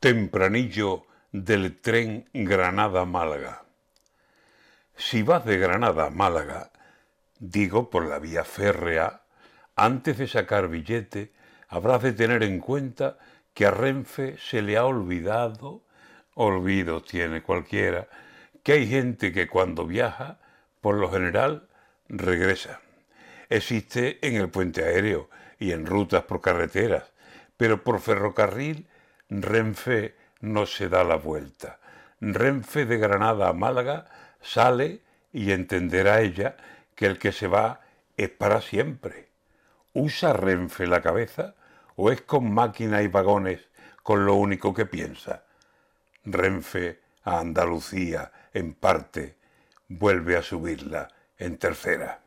Tempranillo del tren Granada-Málaga. Si vas de Granada a Málaga, digo por la vía férrea, antes de sacar billete, habrás de tener en cuenta que a Renfe se le ha olvidado, olvido tiene cualquiera, que hay gente que cuando viaja, por lo general, regresa. Existe en el puente aéreo y en rutas por carreteras, pero por ferrocarril Renfe no se da la vuelta. Renfe de Granada a Málaga sale y entenderá ella que el que se va es para siempre. ¿Usa Renfe la cabeza o es con máquina y vagones con lo único que piensa? Renfe a Andalucía en parte vuelve a subirla en tercera.